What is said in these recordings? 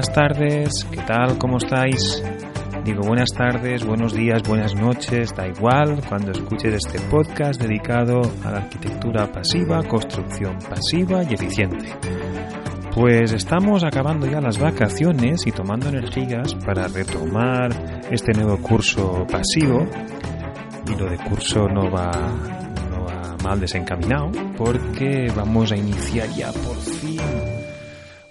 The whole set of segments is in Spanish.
Buenas tardes, ¿qué tal? ¿Cómo estáis? Digo buenas tardes, buenos días, buenas noches, da igual cuando escuches este podcast dedicado a la arquitectura pasiva, construcción pasiva y eficiente. Pues estamos acabando ya las vacaciones y tomando energías para retomar este nuevo curso pasivo. Y lo de curso no va, no va mal desencaminado porque vamos a iniciar ya por fin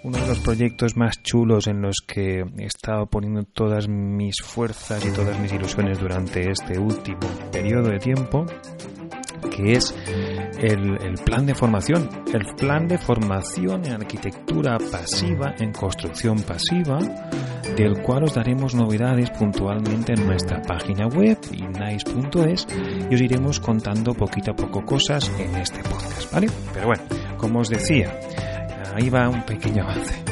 uno de los proyectos más chulos en los que he estado poniendo todas mis fuerzas y todas mis ilusiones durante este último periodo de tiempo, que es el, plan de formación, el plan de formación en arquitectura pasiva, en construcción pasiva, del cual os daremos novedades puntualmente en nuestra página web, nice.es, y os iremos contando poquito a poco cosas en este podcast, ¿vale? Pero bueno, como os decía, ahí va un pequeño avance.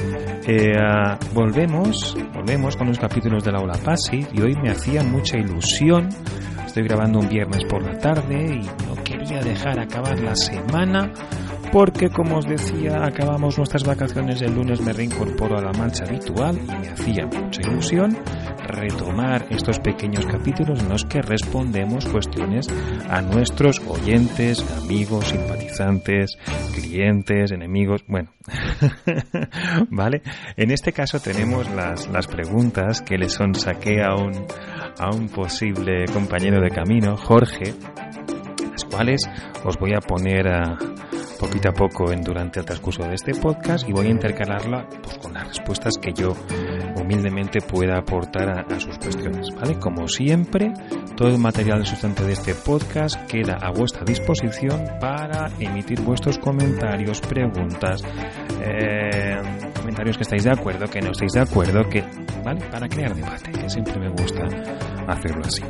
Eh, uh, volvemos, volvemos con los capítulos de la Aula Pasi y hoy me hacía mucha ilusión. Estoy grabando un viernes por la tarde y no quería dejar acabar la semana porque, como os decía, acabamos nuestras vacaciones el lunes, me reincorporo a la marcha habitual y me hacía mucha ilusión retomar estos pequeños capítulos en los que respondemos cuestiones a nuestros oyentes, amigos, simpatizantes, clientes, enemigos, bueno, ¿vale? En este caso tenemos las, las preguntas que le son saqué a un, a un posible compañero de camino, Jorge, las cuales os voy a poner a poquito a poco en, durante el transcurso de este podcast y voy a intercalarla pues, con las respuestas que yo humildemente pueda aportar a, sus cuestiones, ¿vale? Como siempre, todo el material sustante de este podcast queda a vuestra disposición para emitir vuestros comentarios, preguntas, eh, comentarios que estáis de acuerdo, que no estáis de acuerdo, que, ¿vale? Para crear debate, que siempre me gusta hacerlo así.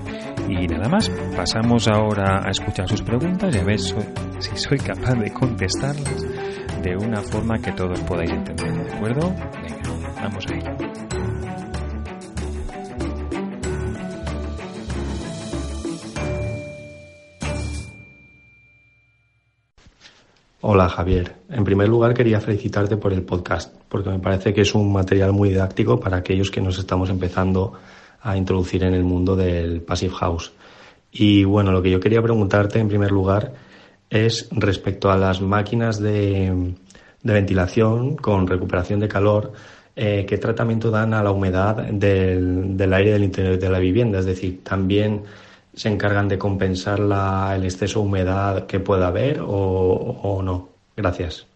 Y nada más, pasamos ahora a escuchar sus preguntas y a ver so, si soy capaz de contestarlas de una forma que todos podáis entender, ¿de acuerdo? Vamos a ello. Hola Javier, en primer lugar quería felicitarte por el podcast, porque me parece que es un material muy didáctico para aquellos que nos estamos empezando a introducir en el mundo del Passive House. Y bueno, lo que yo quería preguntarte en primer lugar es respecto a las máquinas de, de ventilación con recuperación de calor, eh, ¿qué tratamiento dan a la humedad del, del, aire del interior de la vivienda? Es decir, ¿también se encargan de compensar la, el exceso de humedad que pueda haber o, o no? Gracias.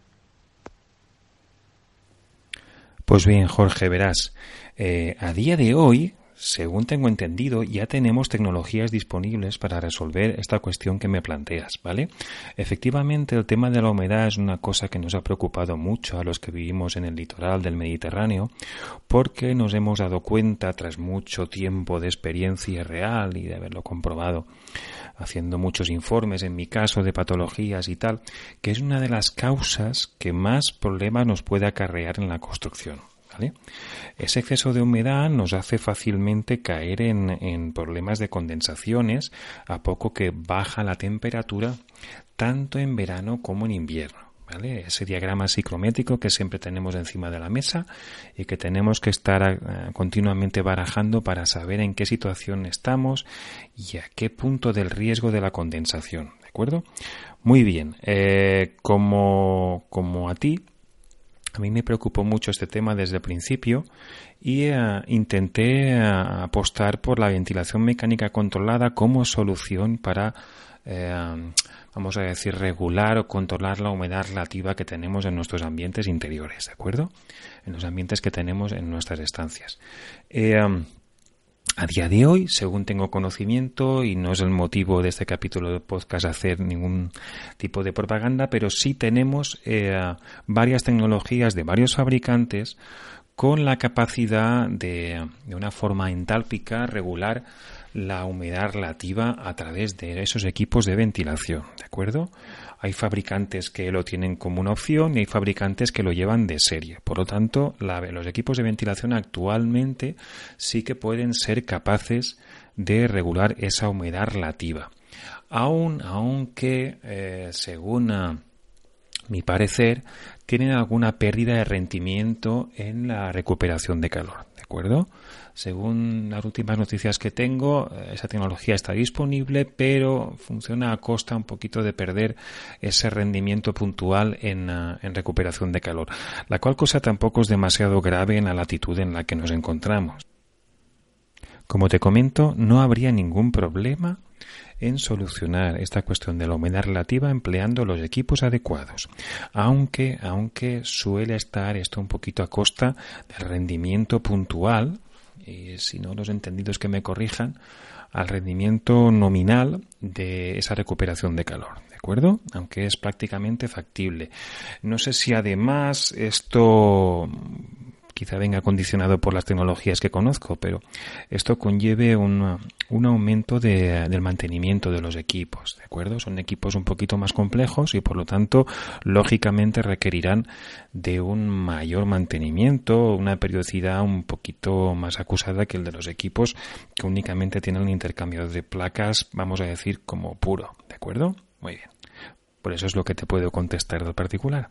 Pues bien, Jorge, verás, eh, a día de hoy según tengo entendido, ya tenemos tecnologías disponibles para resolver esta cuestión que me planteas, ¿vale? Efectivamente, el tema de la humedad es una cosa que nos ha preocupado mucho a los que vivimos en el litoral del Mediterráneo, porque nos hemos dado cuenta, tras mucho tiempo de experiencia real y de haberlo comprobado, haciendo muchos informes, en mi caso, de patologías y tal, que es una de las causas que más problemas nos puede acarrear en la construcción. ¿Vale? Ese exceso de humedad nos hace fácilmente caer en, problemas de condensaciones a poco que baja la temperatura tanto en verano como en invierno. Ese diagrama psicrométrico que siempre tenemos encima de la mesa y que tenemos que estar uh, continuamente barajando para saber en qué situación estamos y a qué punto del riesgo de la condensación. ¿De acuerdo? Muy bien. Eh, como, como a ti, A mí me preocupó mucho este tema desde el principio y eh, intenté eh, apostar por la ventilación mecánica controlada como solución para, eh, vamos a decir, regular o controlar la humedad relativa que tenemos en nuestros ambientes interiores, ¿de acuerdo? En los ambientes que tenemos en nuestras estancias. A día de hoy, según tengo conocimiento, y no es el motivo de este capítulo de podcast hacer ningún tipo de propaganda, pero sí tenemos eh, varias tecnologías de varios fabricantes con la capacidad de, de una forma entálpica regular la humedad relativa a través de esos equipos de ventilación, ¿de acuerdo? Hay fabricantes que lo tienen como una opción y hay fabricantes que lo llevan de serie. Por lo tanto, los equipos de ventilación actualmente sí que pueden ser capaces de regular esa humedad relativa. Aun, aunque, eh, según mi parecer, tienen alguna pérdida de rendimiento en la recuperación de calor. ¿De acuerdo? Según las últimas noticias que tengo, eh, esa tecnología está disponible, pero funciona a costa un poquito de perder ese rendimiento puntual en, eh, en recuperación de calor, la cual cosa tampoco es demasiado grave en la latitud en la que nos encontramos. Como te comento, no habría ningún problema en solucionar esta cuestión de la humedad relativa empleando los equipos adecuados, aunque, aunque suele estar esto un poquito a costa del rendimiento puntual y si no los entendidos que me corrijan, al rendimiento nominal de esa recuperación de calor, ¿de acuerdo? Aunque es prácticamente factible. No sé si además esto quizá venga condicionado por las tecnologías que conozco, pero esto conlleve un, un aumento de, del mantenimiento de los equipos, ¿de acuerdo? Son equipos un poquito más complejos y por lo tanto, lógicamente requerirán de un mayor mantenimiento, una periodicidad un poquito más acusada que el de los equipos que únicamente tienen un intercambio de placas, vamos a decir, como puro, ¿de acuerdo? Muy bien. Por eso es lo que te puedo contestar del particular.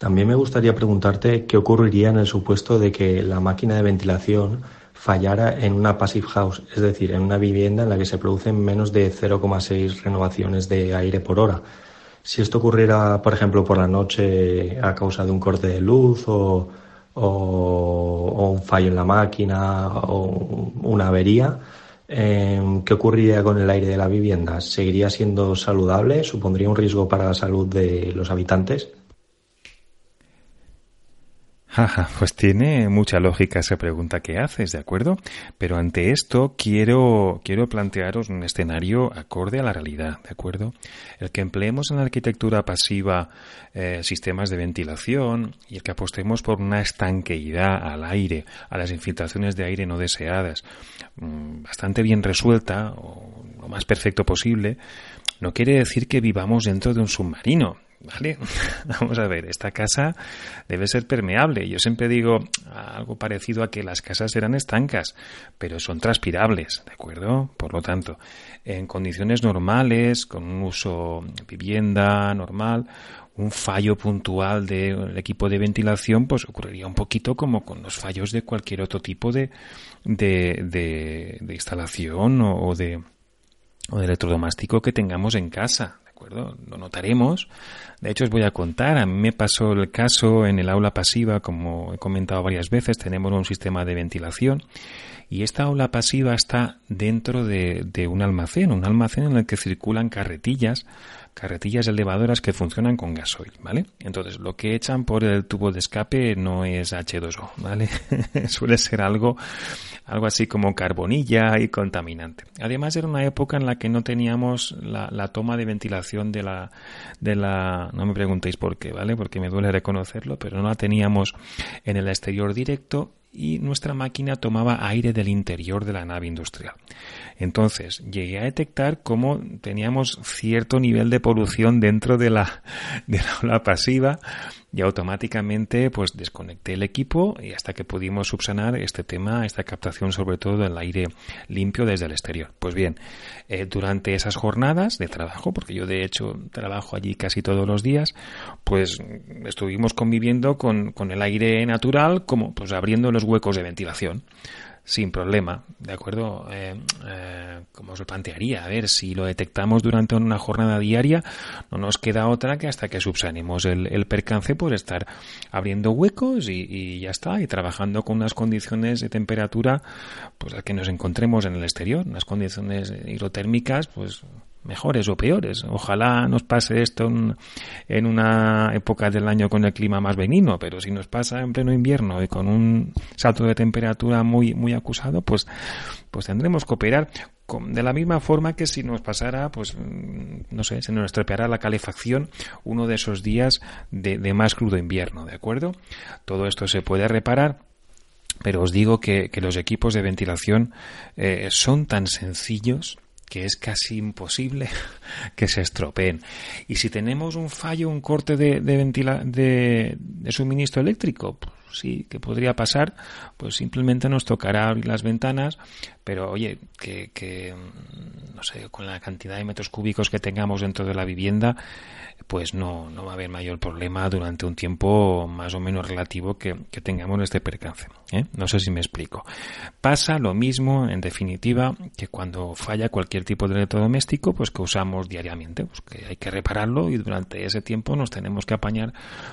También me gustaría preguntarte qué ocurriría en el supuesto de que la máquina de ventilación fallara en una passive house, es decir, en una vivienda en la que se producen menos de 0,6 renovaciones de aire por hora. Si esto ocurriera, por ejemplo, por la noche a causa de un corte de luz o, un fallo en la máquina o una avería, em, ¿qué ocurriría con el aire de la vivienda? ¿Seguiría siendo saludable? ¿Supondría un riesgo para la salud de los habitantes? Jaja, pues tiene mucha lógica esa pregunta que haces, ¿de acuerdo? Pero ante esto quiero, quiero plantearos un escenario acorde a la realidad, ¿de acuerdo? El que empleemos en la arquitectura pasiva eh, sistemas de ventilación y el que apostemos por una estanqueidad al aire, a las infiltraciones de aire no deseadas, mm, bastante bien resuelta o lo más perfecto posible, no quiere decir que vivamos dentro de un submarino. ¿Vale? Vamos a ver, esta casa debe ser permeable. Yo siempre digo algo parecido a que las casas eran estancas, pero son transpirables, ¿de acuerdo? Por lo tanto, en condiciones normales, con un uso vivienda normal, un fallo puntual del equipo de ventilación, pues ocurriría un poquito como con los fallos de cualquier otro tipo de, de, de, instalación o de, o de electrodoméstico que tengamos en casa, acuerdo? Lo notaremos. De hecho, os voy a contar. A mí me pasó el caso en el aula pasiva, como he comentado varias veces, tenemos un sistema de ventilación y esta aula pasiva está dentro de, de un almacén, un almacén en el que circulan carretillas carretillas elevadoras que funcionan con gasoil, ¿vale? Entonces, lo que echan por el tubo de escape no es H2O, ¿vale? Suele ser algo, algo así como carbonilla y contaminante. Además, era una época en la que no teníamos la, toma de ventilación de la, de la, no me preguntéis por qué, ¿vale? Porque me duele reconocerlo, pero no la teníamos en el exterior directo y nuestra máquina tomaba aire del interior de la nave industrial. Entonces, llegué a detectar cómo teníamos cierto nivel de polución dentro de la, de la ola pasiva y automáticamente pues desconecté el equipo y hasta que pudimos subsanar este tema, esta captación sobre todo del aire limpio desde el exterior. Pues bien, eh, durante esas jornadas de trabajo, porque yo de hecho trabajo allí casi todos los días, pues estuvimos conviviendo con, con el aire natural como pues abriendo los huecos de ventilación sin problema, ¿de acuerdo? Eh, eh, como os lo plantearía, a ver, si lo detectamos durante una jornada diaria, no nos queda otra que hasta que subsanemos el, percance por estar abriendo huecos y, ya está, y trabajando con unas condiciones de temperatura, pues a que nos encontremos en el exterior, unas condiciones hidrotérmicas, pues mejores o peores. Ojalá nos pase esto en, una época del año con el clima más benigno, pero si nos pasa en pleno invierno y con un salto de temperatura muy, muy acusado, pues, pues tendremos que operar de la misma forma que si nos pasara, pues, mm, no sé, se nos estropeará la calefacción uno de esos días de, más crudo invierno, ¿de acuerdo? Todo esto se puede reparar pero os digo que, los equipos de ventilación eh, son tan sencillos que es casi imposible que se estropeen. Y si tenemos un fallo, un corte de, de, de, suministro eléctrico, pues sí, que podría pasar, pues simplemente nos tocará abrir las ventanas, pero oye, que, que no sé, con la cantidad de metros cúbicos que tengamos dentro de la vivienda, pues no, no va a haber mayor problema durante un tiempo más o menos relativo que, tengamos este percance. ¿eh? No sé si me explico. Pasa lo mismo, en definitiva, que cuando falla cualquier tipo de electrodoméstico, pues que usamos diariamente, pues que hay que repararlo y durante ese tiempo nos tenemos que apañar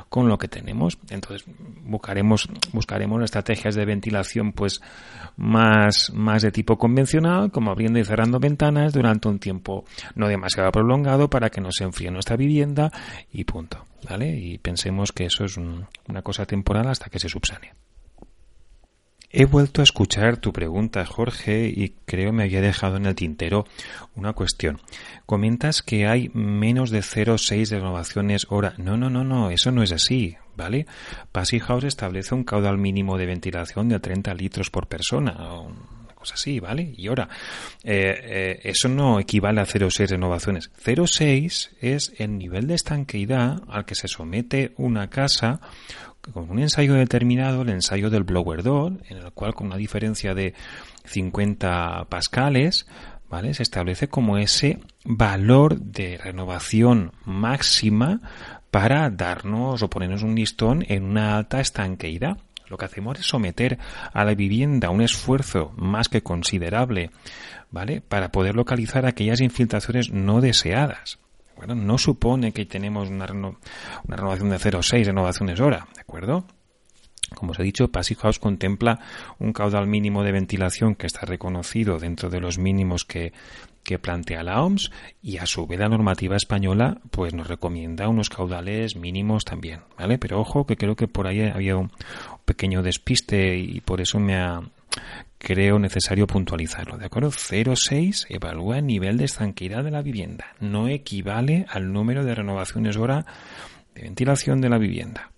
con lo que tenemos. Entonces buscaremos, buscaremos estrategias de ventilación pues más, más de tipo convencional, como abriendo y cerrando ventanas durante un tiempo no demasiado prolongado para que no se enfríe nuestra vivienda y punto. ¿Vale? Y pensemos que eso es una cosa temporal hasta que se subsane. He vuelto a escuchar tu pregunta, Jorge, y creo me había dejado en el tintero una cuestión. Comentas que hay menos de 0,6 renovaciones hora. No, no, no, no, eso no es así, ¿vale? Passy House establece un caudal mínimo de ventilación de 30 litros por persona, así, ¿vale? Y ahora, eh, eh, eso no equivale a 0,6 renovaciones. 0,6 es el nivel de estanqueidad al que se somete una casa con un ensayo determinado, el ensayo del blower door, en el cual con una diferencia de 50 pascales, ¿vale? Se establece como ese valor de renovación máxima para darnos o ponernos un listón en una alta estanqueidad. Lo que hacemos es someter a la vivienda un esfuerzo más que considerable, ¿vale? Para poder localizar aquellas infiltraciones no deseadas. No supone que tenemos una, una renovación de 0,6 renovaciones hora, ¿de acuerdo? Como os he dicho, Passive House contempla un caudal mínimo de ventilación que está reconocido dentro de los mínimos que que plantea la OMS y a su vez la normativa española pues nos recomienda unos caudales mínimos también, ¿vale? Pero ojo que creo que por ahí había un pequeño despiste y por eso me ha creo necesario puntualizarlo, ¿de acuerdo? 0,6 evalúa el nivel de estanqueidad de la vivienda, no equivale al número de renovaciones hora de ventilación de la vivienda.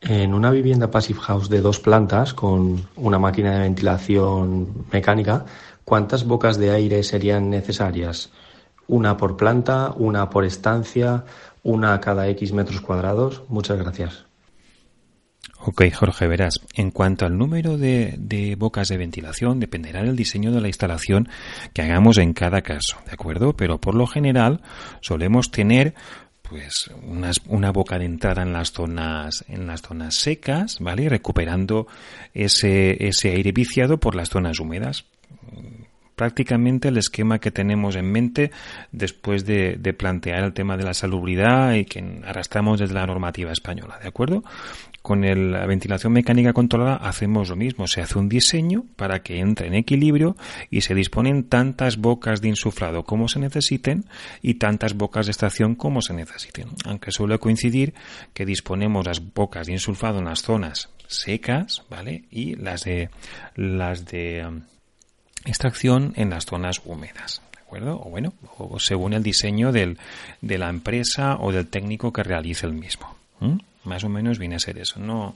En una vivienda Passive House de dos plantas con una máquina de ventilación mecánica, ¿Cuántas bocas de aire serían necesarias? ¿Una por planta, una por estancia, una cada X metros cuadrados? Muchas gracias. Ok, Jorge, verás, en cuanto al número de, de, bocas de ventilación, dependerá del diseño de la instalación que hagamos en cada caso, ¿de acuerdo? Pero por lo general solemos tener pues una boca de entrada en las zonas en las zonas secas, ¿vale? Recuperando ese, ese aire viciado por las zonas húmedas prácticamente el esquema que tenemos en mente después de, plantear el tema de la salubridad y que arrastramos desde la normativa española, ¿de acuerdo? Con la ventilación mecánica controlada hacemos lo mismo, se hace un diseño para que entre en equilibrio y se disponen tantas bocas de insuflado como se necesiten y tantas bocas de extracción como se necesiten, aunque suele coincidir que disponemos las bocas de insuflado en las zonas secas, ¿vale? Y las de las de um, extracción en las zonas húmedas. ¿De acuerdo? O bueno, o según el diseño del, de la empresa o del técnico que realice el mismo. Más o menos viene a ser eso. No,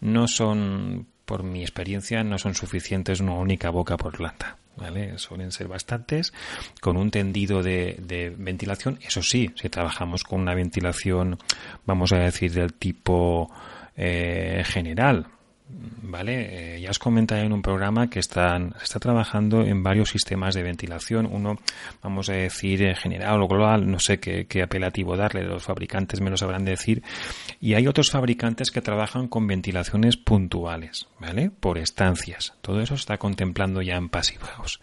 no son, por mi experiencia, no son suficientes una única boca por planta. ¿Vale? Suelen ser bastantes, con un tendido de, ventilación. Eso sí, si trabajamos con una ventilación, vamos a decir, del tipo eh, general, ¿vale? Eh, ya os comenté en un programa que están, se está trabajando en varios sistemas de ventilación. Uno, vamos a decir, en general o global, no sé qué, qué apelativo darle, los fabricantes me lo sabrán decir. Y hay otros fabricantes que trabajan con ventilaciones puntuales, ¿vale? Por estancias. Todo eso se está contemplando ya en Passive House.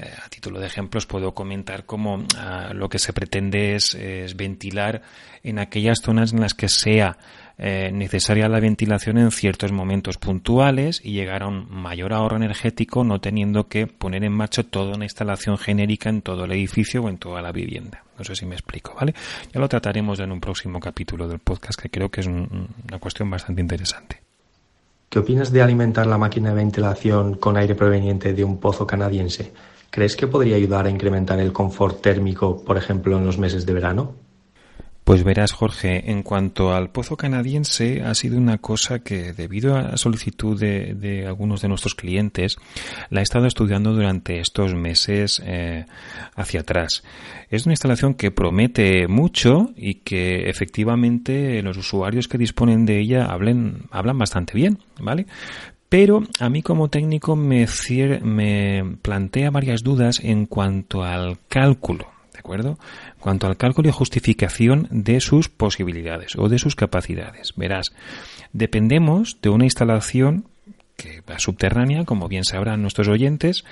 Eh, a título de ejemplos puedo comentar cómo ah, lo que se pretende es, ventilar en aquellas zonas en las que sea eh, necesaria la ventilación en ciertos momentos puntuales y llegar a un mayor ahorro energético no teniendo que poner en marcha toda una instalación genérica en todo el edificio o en toda la vivienda. No sé si me explico, ¿vale? Ya lo trataremos en un próximo capítulo del podcast que creo que es una cuestión bastante interesante. ¿Qué opinas de alimentar la máquina de ventilación con aire proveniente de un pozo canadiense? ¿Crees que podría ayudar a incrementar el confort térmico, por ejemplo, en los meses de verano? Pues verás, Jorge, en cuanto al pozo canadiense, ha sido una cosa que, debido a solicitud de, algunos de nuestros clientes, la he estado estudiando durante estos meses eh, hacia atrás. Es una instalación que promete mucho y que efectivamente los usuarios que disponen de ella hablen, hablan bastante bien, ¿vale? Pero a mí como técnico me, me plantea varias dudas en cuanto al cálculo, ¿de acuerdo? Cuanto al cálculo y justificación de sus posibilidades o de sus capacidades. Verás, dependemos de una instalación que va subterránea, como bien sabrán nuestros oyentes,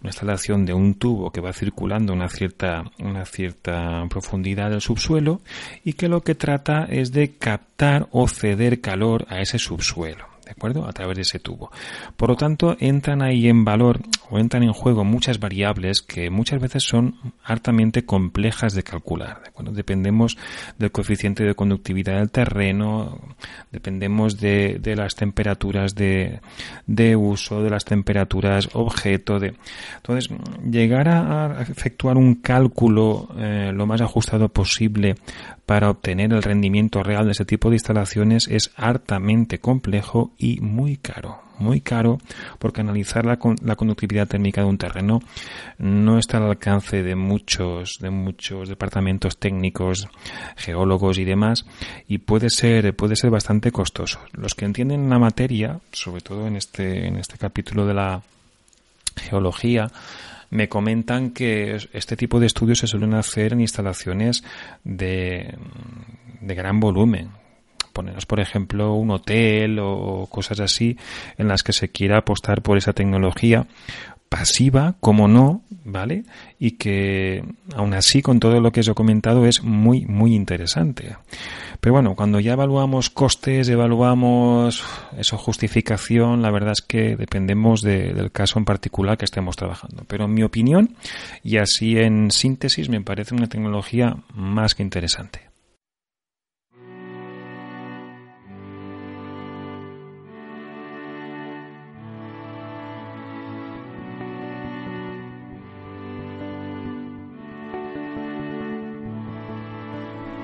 una instalación de un tubo que va circulando una cierta, una cierta profundidad del subsuelo y que lo que trata es de captar o ceder calor a ese subsuelo. ¿De acuerdo? A través de ese tubo. Por lo tanto, entran ahí en valor o entran en juego muchas variables que muchas veces son hartamente complejas de calcular, ¿de Dependemos del coeficiente de conductividad del terreno, dependemos de, las temperaturas de, uso, de las temperaturas objeto, de... Entonces, llegar a, efectuar un cálculo eh, lo más ajustado posible para obtener el rendimiento real de ese tipo de instalaciones es hartamente complejo y muy caro. Muy caro porque analizar la, la conductividad térmica de un terreno no está al alcance de muchos, de muchos departamentos técnicos, geólogos y demás y puede ser, puede ser bastante costoso. Los que entienden la materia, sobre todo en este, en este capítulo de la geología, me comentan que este tipo de estudios se suelen hacer en instalaciones de, de gran volumen. Ponernos, por ejemplo, un hotel o cosas así en las que se quiera apostar por esa tecnología pasiva, como no, ¿vale? Y que aún así, con todo lo que os he comentado, es muy, muy interesante. Pero bueno, cuando ya evaluamos costes, evaluamos eso, justificación, la verdad es que dependemos del caso en particular que estemos trabajando. Pero en mi opinión, y así en síntesis, me parece una tecnología más que interesante.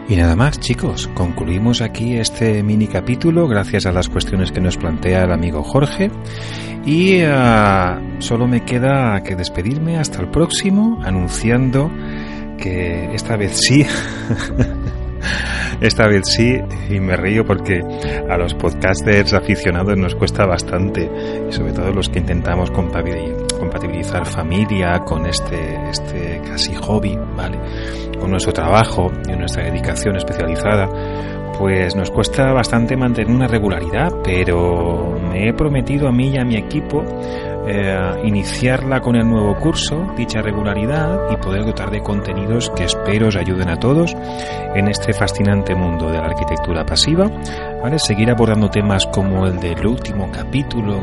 Y nada más, chicos, concluimos aquí este mini capítulo gracias a las cuestiones que nos plantea el amigo Jorge. Y uh, solo me queda que despedirme hasta el próximo, anunciando que esta vez sí. esta vez sí, y me río porque a los podcasters aficionados nos cuesta bastante, y sobre todo los que intentamos compatibilizar familia con este, este casi hobby, ¿vale? Con nuestro trabajo y nuestra dedicación especializada, pues nos cuesta bastante mantener una regularidad, pero me he prometido a mí y a mi equipo eh, iniciarla con el nuevo curso, dicha regularidad y poder dotar de contenidos que espero os ayuden a todos en este fascinante mundo de la arquitectura pasiva. ¿vale? Seguir abordando temas como el del último capítulo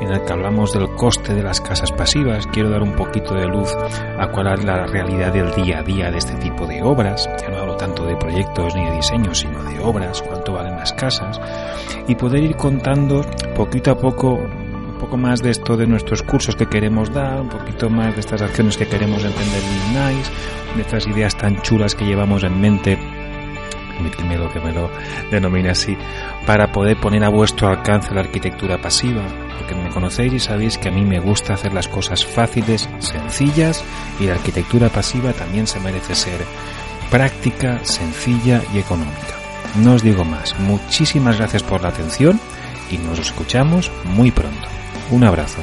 en el que hablamos del coste de las casas pasivas. Quiero dar un poquito de luz a cuál es la realidad del día a día de este tipo de obras. Ya no hablo tanto de proyectos ni de diseños, sino de obras, cuánto valen las casas y poder ir contando poquito a poco un poco más de esto de nuestros cursos que queremos dar, un poquito más de estas acciones que queremos emprender en Nice, de estas ideas tan chulas que llevamos en mente, permitidme lo que me lo denomine así, para poder poner a vuestro alcance la arquitectura pasiva, porque me conocéis y sabéis que a mí me gusta hacer las cosas fáciles, sencillas, y la arquitectura pasiva también se merece ser práctica, sencilla y económica. No os digo más, muchísimas gracias por la atención y nos escuchamos muy pronto. Un abrazo.